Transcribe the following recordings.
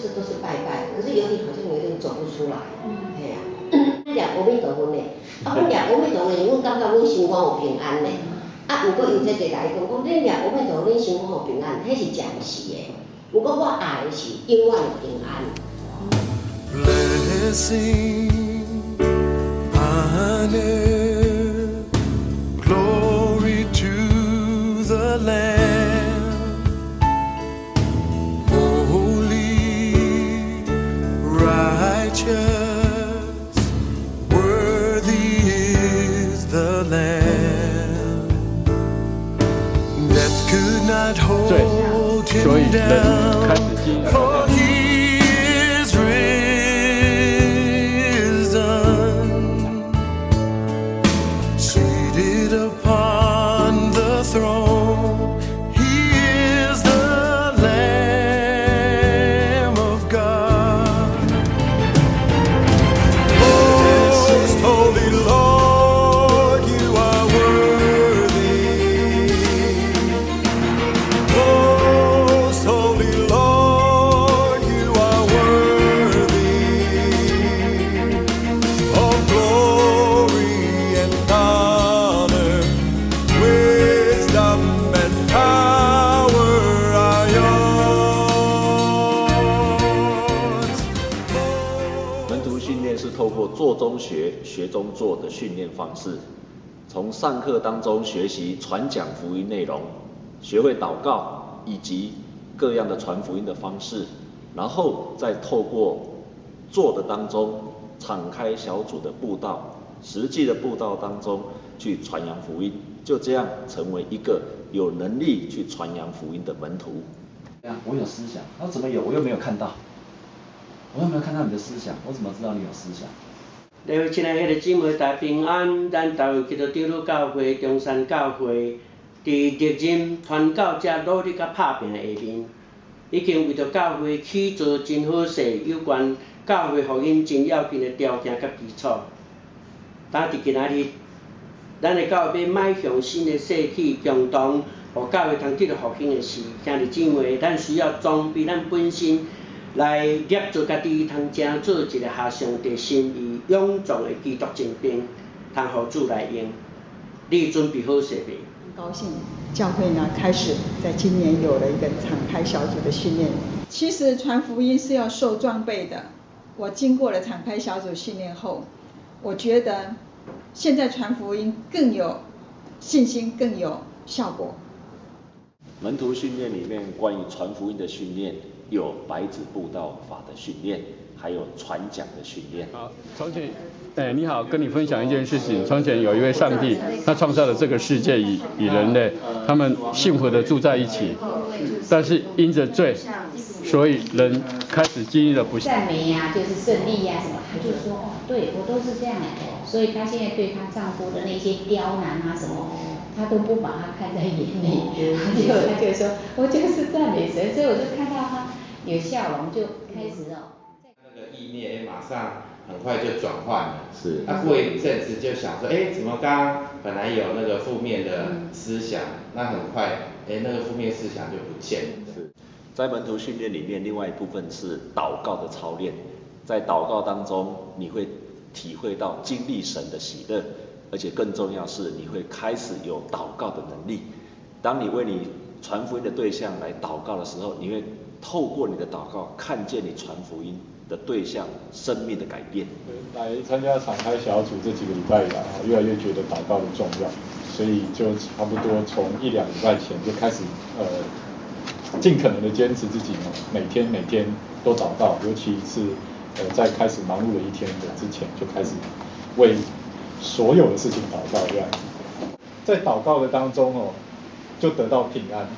就是都是拜拜，可是有点好像有点走不出来，嘿啊，念阿弥陀佛呢，啊，我念阿弥陀佛呢，我感觉我心肝有平安呢，啊，不过有这个来讲，我你念阿弥陀佛，你心肝有平安，迄是暂时的，不过我爱的是永远的平安。对，所以人开始经历。学学中做的训练方式，从上课当中学习传讲福音内容，学会祷告以及各样的传福音的方式，然后再透过做的当中敞开小组的布道，实际的布道当中去传扬福音，就这样成为一个有能力去传扬福音的门徒。呀我有思想，那怎么有？我又没有看到，我又没有看到你的思想，我怎么知道你有思想？各位亲爱的姊妹大平安，咱台湾基督长老教会中山教会，伫历任传教者努力甲拍拼下面，已经为着教会起做真好势有关教会福音真要紧诶条件甲基础。但伫今仔日，咱诶教会要迈向新诶世纪，共同互教会通得到复兴的时，兄弟姊妹，咱需要装备咱本身。来捏做家己，通正做一个合上帝心意、勇壮的基督精兵，通互主来用。你准备好势未？很高兴，教会呢开始在今年有了一个敞开小组的训练。其实传福音是要受装备的。我经过了敞开小组训练后，我觉得现在传福音更有信心，更有效果。门徒训练里面关于传福音的训练。有白纸布道法的训练，还有传讲的训练。好，从前，哎，你好，跟你分享一件事情。从前有一位上帝，他创造了这个世界与与人类，他们幸福的住在一起。但是因着罪，所以人开始经历了不幸。赞美呀，就是胜利呀什么，他就说哦，对我都是这样的。所以她现在对她丈夫的那些刁难啊什么。他都不把他看在眼里，结果他就说，我就是赞美神，所以我就看到他有笑容，就开始哦。那个意念马上很快就转换了，是。他过一阵子就想说，哎，怎么刚刚本来有那个负面的思想，那很快，哎，那个负面思想就不见了。是。在门徒训练里面，另外一部分是祷告的操练，在祷告当中，你会体会到经历神的喜乐。而且更重要是，你会开始有祷告的能力。当你为你传福音的对象来祷告的时候，你会透过你的祷告，看见你传福音的对象生命的改变。来参加敞开小组这几个礼拜以来，越来越觉得祷告的重要，所以就差不多从一两礼拜前就开始，呃，尽可能的坚持自己呢，每天每天都祷告，尤其是呃在开始忙碌的一天的之前，就开始为。所有的事情祷告这样，在祷告的当中哦，就得到平安。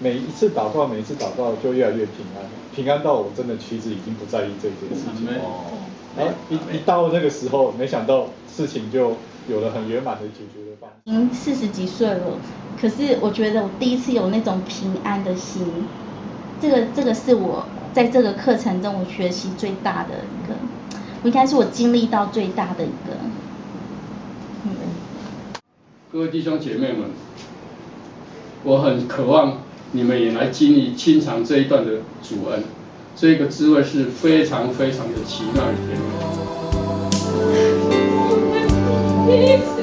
每一次祷告，每一次祷告就越来越平安，平安到我真的其实已经不在意这件事情哦。然后，一一到那个时候，没想到事情就有了很圆满的解决的方式。已经四十几岁了，可是我觉得我第一次有那种平安的心，这个这个是我在这个课程中我学习最大的一个，应该是我经历到最大的一个。嗯各位弟兄姐妹们，我很渴望你们也来经历清尝这一段的主恩这个滋味是非常非常的奇妙与甜蜜